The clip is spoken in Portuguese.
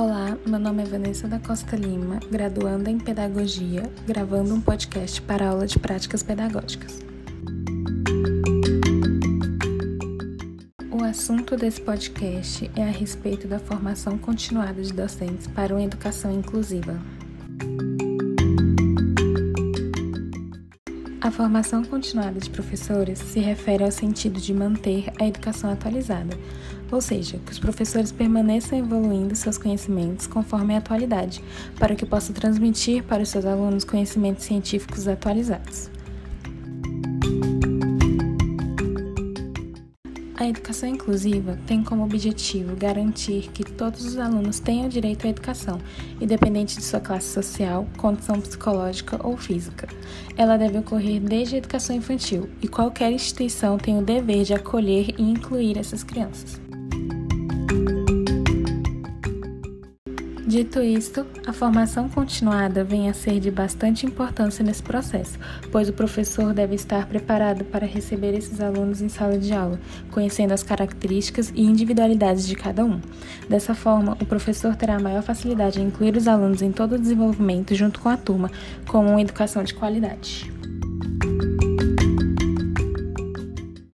Olá, meu nome é Vanessa da Costa Lima, graduanda em Pedagogia, gravando um podcast para aula de práticas pedagógicas. O assunto desse podcast é a respeito da formação continuada de docentes para uma educação inclusiva. A formação continuada de professores se refere ao sentido de manter a educação atualizada, ou seja, que os professores permaneçam evoluindo seus conhecimentos conforme a atualidade, para que possam transmitir para os seus alunos conhecimentos científicos atualizados. A educação inclusiva tem como objetivo garantir que todos os alunos tenham direito à educação, independente de sua classe social, condição psicológica ou física. Ela deve ocorrer desde a educação infantil e qualquer instituição tem o dever de acolher e incluir essas crianças. Dito isto, a formação continuada vem a ser de bastante importância nesse processo, pois o professor deve estar preparado para receber esses alunos em sala de aula, conhecendo as características e individualidades de cada um. Dessa forma, o professor terá maior facilidade em incluir os alunos em todo o desenvolvimento junto com a turma, com uma educação de qualidade.